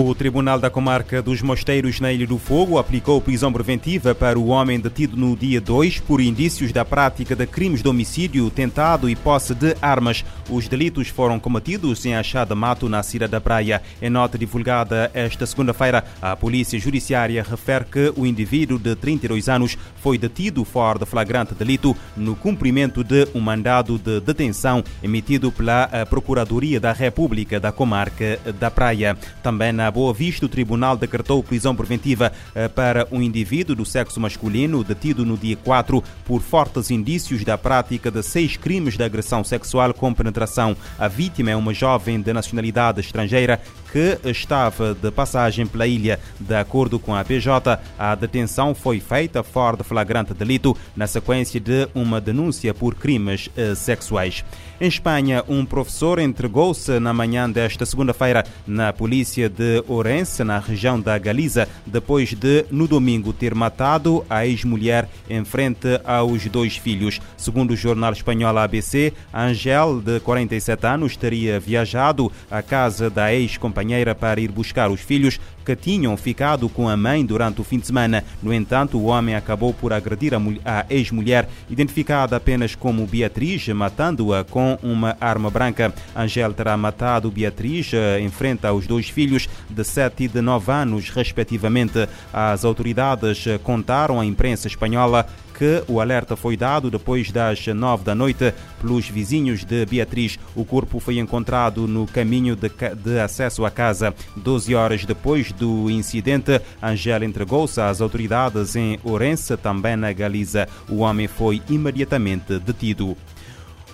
O Tribunal da Comarca dos Mosteiros na Ilha do Fogo aplicou prisão preventiva para o homem detido no dia 2 por indícios da prática de crimes de homicídio, tentado e posse de armas. Os delitos foram cometidos em Achada Mato, na Cira da Praia. Em nota divulgada esta segunda-feira, a Polícia Judiciária refere que o indivíduo de 32 anos foi detido fora de flagrante delito no cumprimento de um mandado de detenção emitido pela Procuradoria da República da Comarca da Praia. Também na Boa Vista, o tribunal decretou prisão preventiva eh, para um indivíduo do sexo masculino detido no dia 4 por fortes indícios da prática de seis crimes de agressão sexual com penetração. A vítima é uma jovem de nacionalidade estrangeira que estava de passagem pela ilha. De acordo com a PJ, a detenção foi feita fora de flagrante delito na sequência de uma denúncia por crimes eh, sexuais. Em Espanha, um professor entregou-se na manhã desta segunda-feira na polícia de Ourense, na região da Galiza, depois de, no domingo, ter matado a ex-mulher em frente aos dois filhos. Segundo o jornal espanhol ABC, Angel, de 47 anos, teria viajado à casa da ex-companheira para ir buscar os filhos que tinham ficado com a mãe durante o fim de semana. No entanto, o homem acabou por agredir a ex-mulher, identificada apenas como Beatriz, matando-a com uma arma branca. Angel terá matado Beatriz eh, em frente aos dois filhos de 7 e de 9 anos, respectivamente. As autoridades contaram à imprensa espanhola que o alerta foi dado depois das nove da noite pelos vizinhos de Beatriz. O corpo foi encontrado no caminho de, de acesso à casa. Doze horas depois do incidente, Angela entregou-se às autoridades em Ourense, também na Galiza. O homem foi imediatamente detido.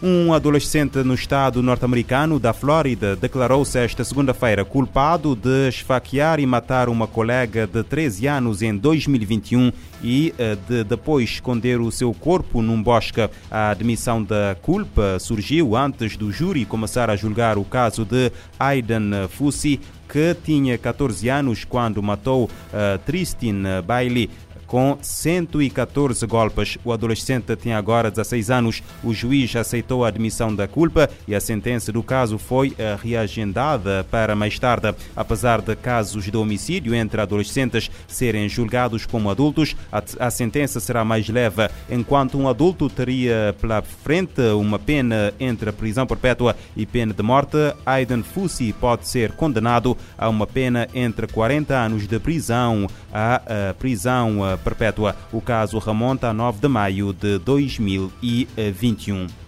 Um adolescente no estado norte-americano da Flórida declarou-se esta segunda-feira culpado de esfaquear e matar uma colega de 13 anos em 2021 e de depois esconder o seu corpo num bosque. A admissão da culpa surgiu antes do júri começar a julgar o caso de Aiden Fussi, que tinha 14 anos quando matou uh, Tristin Bailey com 114 golpes. O adolescente tinha agora 16 anos. O juiz aceitou a admissão da culpa e a sentença do caso foi reagendada para mais tarde. Apesar de casos de homicídio entre adolescentes serem julgados como adultos, a, sentença será mais leve, enquanto um adulto teria pela frente uma pena entre prisão perpétua e pena de morte. Aiden Fussi pode ser condenado a uma pena entre 40 anos de prisão a, a prisão perpétua. O caso remonta a 9 de maio de 2021.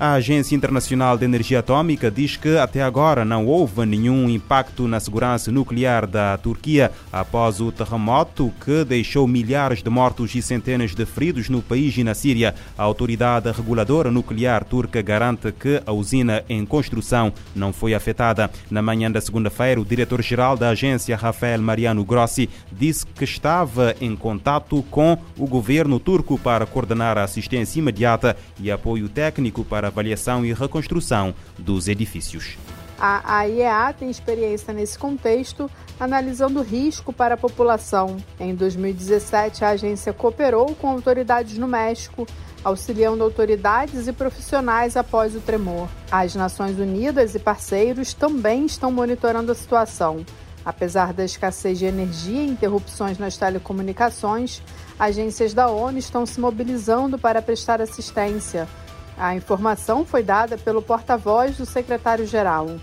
A Agência Internacional de Energia Atômica diz que até agora não houve nenhum impacto na segurança nuclear da Turquia após o terremoto que deixou milhares de mortos e centenas de feridos no país e na Síria. A autoridade reguladora nuclear turca garante que a usina em construção não foi afetada. Na manhã da segunda-feira, o diretor-geral da agência, Rafael Mariano Grossi, disse que estava em contato com o governo turco para coordenar a assistência imediata e apoio técnico para avaliação e reconstrução dos edifícios. A IEA tem experiência nesse contexto, analisando o risco para a população. Em 2017, a agência cooperou com autoridades no México, auxiliando autoridades e profissionais após o tremor. As Nações Unidas e parceiros também estão monitorando a situação. Apesar da escassez de energia e interrupções nas telecomunicações, agências da ONU estão se mobilizando para prestar assistência. A informação foi dada pelo porta-voz do secretário-geral.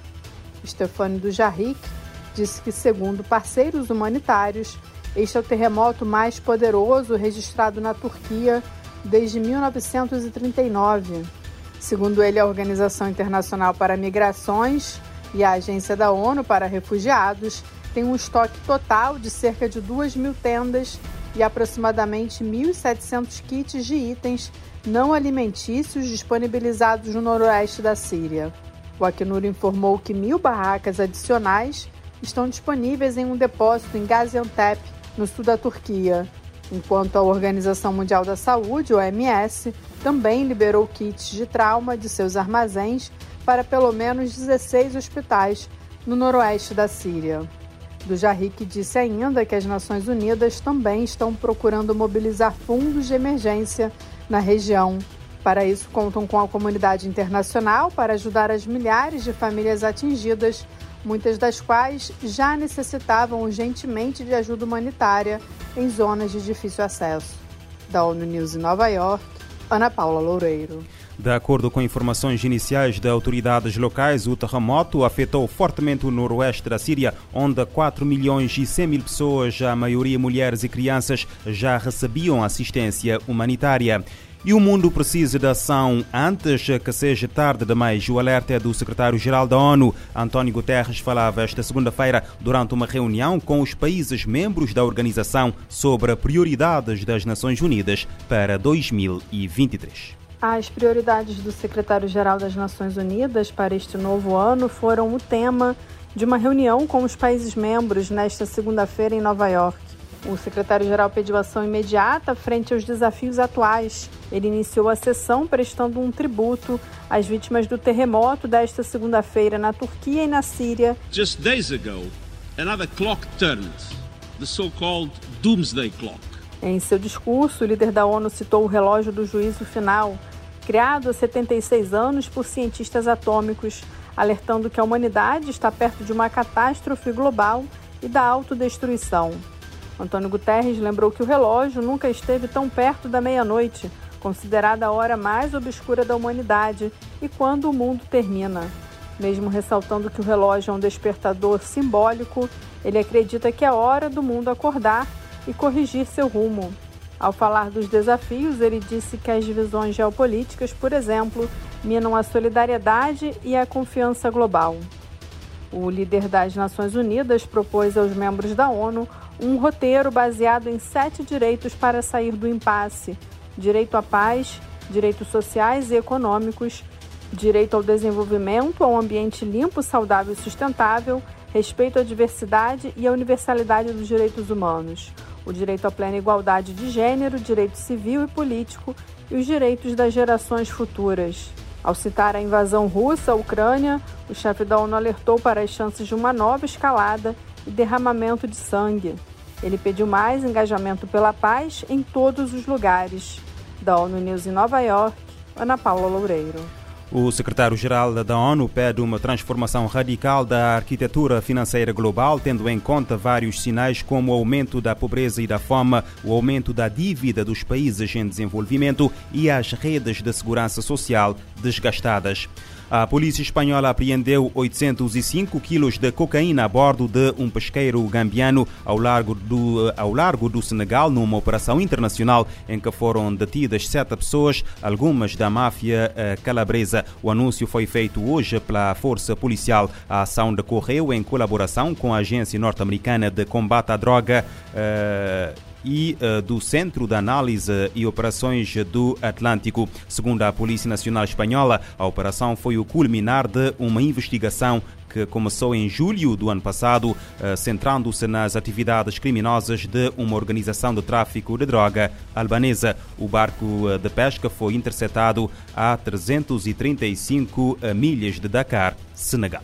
Stefano Dujarric disse que, segundo parceiros humanitários, este é o terremoto mais poderoso registrado na Turquia desde 1939. Segundo ele, a Organização Internacional para Migrações e a Agência da ONU para Refugiados têm um estoque total de cerca de 2 mil tendas e aproximadamente 1.700 kits de itens não alimentícios disponibilizados no noroeste da Síria. O Acnur informou que mil barracas adicionais estão disponíveis em um depósito em Gaziantep, no sul da Turquia, enquanto a Organização Mundial da Saúde, OMS, também liberou kits de trauma de seus armazéns para pelo menos 16 hospitais no noroeste da Síria. Do Jarric disse ainda que as Nações Unidas também estão procurando mobilizar fundos de emergência na região. Para isso, contam com a comunidade internacional para ajudar as milhares de famílias atingidas muitas das quais já necessitavam urgentemente de ajuda humanitária em zonas de difícil acesso. Da ONU News em Nova York, Ana Paula Loureiro. De acordo com informações iniciais de autoridades locais, o terremoto afetou fortemente o noroeste da Síria, onde 4 milhões e 100 mil pessoas, a maioria mulheres e crianças, já recebiam assistência humanitária. E o mundo precisa de ação antes que seja tarde demais. O alerta é do secretário-geral da ONU, António Guterres, falava esta segunda-feira durante uma reunião com os países membros da organização sobre prioridades das Nações Unidas para 2023. As prioridades do secretário-geral das Nações Unidas para este novo ano foram o tema de uma reunião com os países membros nesta segunda-feira em Nova York. O secretário-geral pediu ação imediata frente aos desafios atuais. Ele iniciou a sessão prestando um tributo às vítimas do terremoto desta segunda-feira na Turquia e na Síria. Just days ago, another clock turned, the so-called doomsday clock. Em seu discurso, o líder da ONU citou o relógio do juízo final, criado há 76 anos por cientistas atômicos, alertando que a humanidade está perto de uma catástrofe global e da autodestruição. Antônio Guterres lembrou que o relógio nunca esteve tão perto da meia-noite, considerada a hora mais obscura da humanidade e quando o mundo termina. Mesmo ressaltando que o relógio é um despertador simbólico, ele acredita que é hora do mundo acordar e corrigir seu rumo. Ao falar dos desafios, ele disse que as divisões geopolíticas, por exemplo, minam a solidariedade e a confiança global. O líder das Nações Unidas propôs aos membros da ONU um roteiro baseado em sete direitos para sair do impasse: direito à paz, direitos sociais e econômicos, direito ao desenvolvimento, ao ambiente limpo, saudável e sustentável, respeito à diversidade e à universalidade dos direitos humanos o direito à plena igualdade de gênero, direito civil e político e os direitos das gerações futuras. Ao citar a invasão russa à Ucrânia, o chefe da ONU alertou para as chances de uma nova escalada e derramamento de sangue. Ele pediu mais engajamento pela paz em todos os lugares. Da ONU News em Nova York, Ana Paula Loureiro. O secretário-geral da ONU pede uma transformação radical da arquitetura financeira global, tendo em conta vários sinais como o aumento da pobreza e da fome, o aumento da dívida dos países em desenvolvimento e as redes de segurança social desgastadas. A polícia espanhola apreendeu 805 quilos de cocaína a bordo de um pesqueiro gambiano ao largo do, ao largo do Senegal, numa operação internacional em que foram detidas sete pessoas, algumas da máfia eh, O anúncio foi feito hoje pela Força Policial. A ação decorreu em colaboração com a Agência Norte-Americana de Combate à Droga. Uh, e uh, do Centro de Análise e Operações do Atlântico. Segundo a Polícia Nacional Espanhola, a operação foi o culminar de uma investigação que começou em julho do ano passado, uh, centrando-se nas atividades criminosas de uma organização de tráfico de droga albanesa. O barco eh, de pesca foi interceptado a 335 milhas de Dakar, Senegal.